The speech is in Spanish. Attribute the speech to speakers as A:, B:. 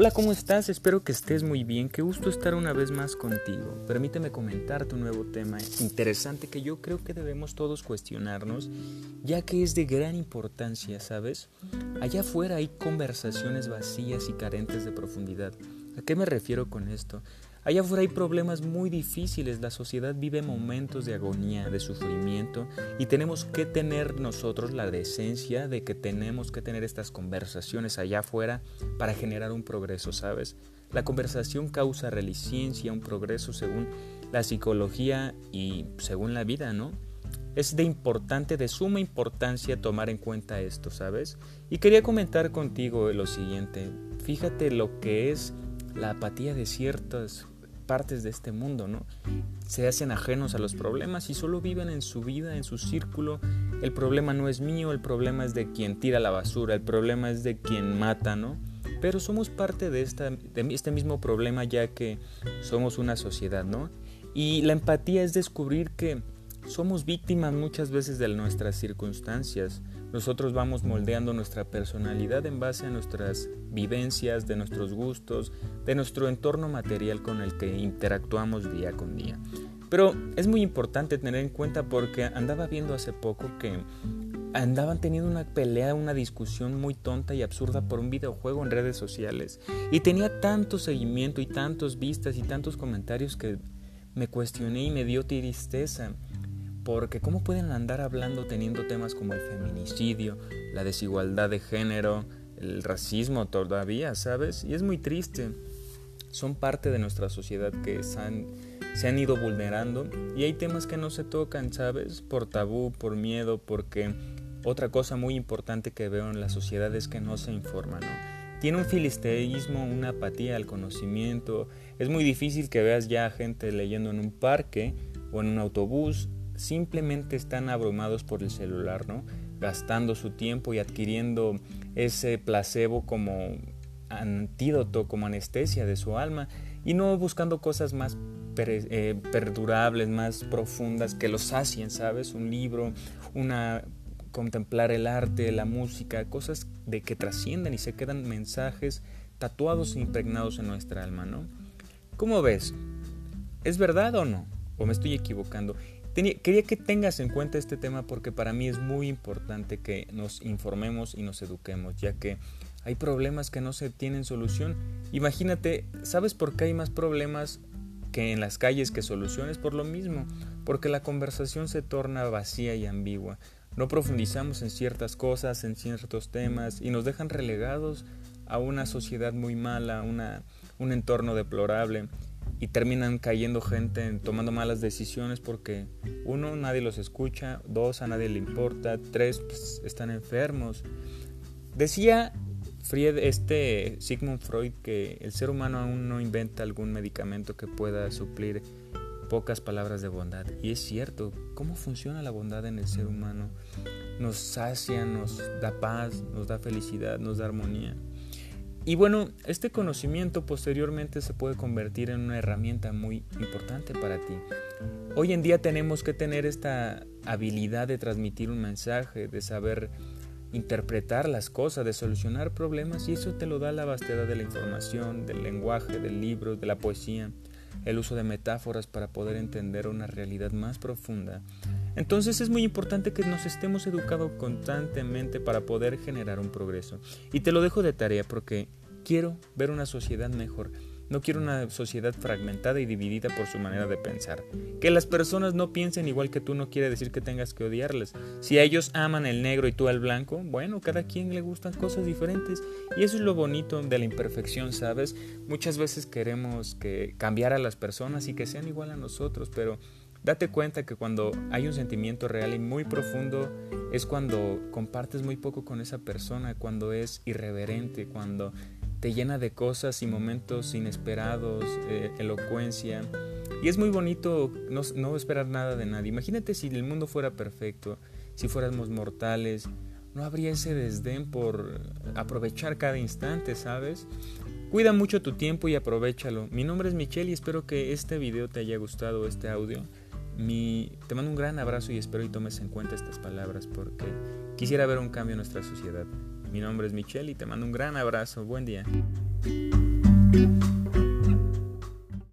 A: Hola, ¿cómo estás? Espero que estés muy bien. Qué gusto estar una vez más contigo. Permíteme comentarte un nuevo tema interesante que yo creo que debemos todos cuestionarnos, ya que es de gran importancia, ¿sabes? Allá afuera hay conversaciones vacías y carentes de profundidad. ¿A qué me refiero con esto? Allá afuera hay problemas muy difíciles, la sociedad vive momentos de agonía, de sufrimiento y tenemos que tener nosotros la decencia de que tenemos que tener estas conversaciones allá afuera para generar un progreso, ¿sabes? La conversación causa reliciencia, un progreso según la psicología y según la vida, ¿no? Es de importante, de suma importancia tomar en cuenta esto, ¿sabes? Y quería comentar contigo lo siguiente. Fíjate lo que es la apatía de ciertas partes de este mundo, ¿no? Se hacen ajenos a los problemas y solo viven en su vida, en su círculo. El problema no es mío, el problema es de quien tira la basura, el problema es de quien mata, ¿no? Pero somos parte de, esta, de este mismo problema ya que somos una sociedad, ¿no? Y la empatía es descubrir que somos víctimas muchas veces de nuestras circunstancias. Nosotros vamos moldeando nuestra personalidad en base a nuestras vivencias, de nuestros gustos, de nuestro entorno material con el que interactuamos día con día. Pero es muy importante tener en cuenta porque andaba viendo hace poco que andaban teniendo una pelea, una discusión muy tonta y absurda por un videojuego en redes sociales. Y tenía tanto seguimiento y tantos vistas y tantos comentarios que me cuestioné y me dio tristeza. Porque ¿cómo pueden andar hablando teniendo temas como el feminicidio, la desigualdad de género, el racismo todavía, ¿sabes? Y es muy triste. Son parte de nuestra sociedad que se han, se han ido vulnerando y hay temas que no se tocan, ¿sabes? Por tabú, por miedo, porque otra cosa muy importante que veo en la sociedad es que no se informa, ¿no? Tiene un filisteísmo, una apatía al conocimiento. Es muy difícil que veas ya gente leyendo en un parque o en un autobús simplemente están abrumados por el celular, ¿no? Gastando su tiempo y adquiriendo ese placebo como antídoto, como anestesia de su alma y no buscando cosas más eh, perdurables, más profundas que los sacien, ¿sabes? Un libro, una contemplar el arte, la música, cosas de que trascienden y se quedan mensajes tatuados e impregnados en nuestra alma, ¿no? ¿Cómo ves? ¿Es verdad o no? ¿O me estoy equivocando? Quería que tengas en cuenta este tema porque para mí es muy importante que nos informemos y nos eduquemos, ya que hay problemas que no se tienen solución. Imagínate, ¿sabes por qué hay más problemas que en las calles que soluciones? Por lo mismo, porque la conversación se torna vacía y ambigua. No profundizamos en ciertas cosas, en ciertos temas y nos dejan relegados a una sociedad muy mala, una, un entorno deplorable y terminan cayendo gente tomando malas decisiones porque uno nadie los escucha, dos a nadie le importa, tres pues, están enfermos. Decía Fried, este Sigmund Freud que el ser humano aún no inventa algún medicamento que pueda suplir pocas palabras de bondad. Y es cierto, ¿cómo funciona la bondad en el ser humano? Nos sacia, nos da paz, nos da felicidad, nos da armonía. Y bueno, este conocimiento posteriormente se puede convertir en una herramienta muy importante para ti. Hoy en día tenemos que tener esta habilidad de transmitir un mensaje, de saber interpretar las cosas, de solucionar problemas y eso te lo da la vastedad de la información, del lenguaje, del libro, de la poesía, el uso de metáforas para poder entender una realidad más profunda. Entonces es muy importante que nos estemos educados constantemente para poder generar un progreso. Y te lo dejo de tarea porque Quiero ver una sociedad mejor. No quiero una sociedad fragmentada y dividida por su manera de pensar. Que las personas no piensen igual que tú no quiere decir que tengas que odiarles. Si ellos aman el negro y tú el blanco, bueno, cada quien le gustan cosas diferentes. Y eso es lo bonito de la imperfección, ¿sabes? Muchas veces queremos que cambiar a las personas y que sean igual a nosotros, pero date cuenta que cuando hay un sentimiento real y muy profundo es cuando compartes muy poco con esa persona, cuando es irreverente, cuando te llena de cosas y momentos inesperados, eh, elocuencia. Y es muy bonito no, no, esperar nada de nadie. Imagínate si el mundo fuera perfecto, si fuéramos mortales, no habría ese desdén por aprovechar cada instante, ¿sabes? Cuida mucho tu tiempo y aprovechalo. Mi nombre es Michelle y espero que este video te haya gustado, este audio. Mi, te mando un gran abrazo y espero y tomes en cuenta estas palabras porque quisiera ver un cambio en nuestra sociedad. Mi nombre es Michelle y te mando un gran abrazo. Buen día.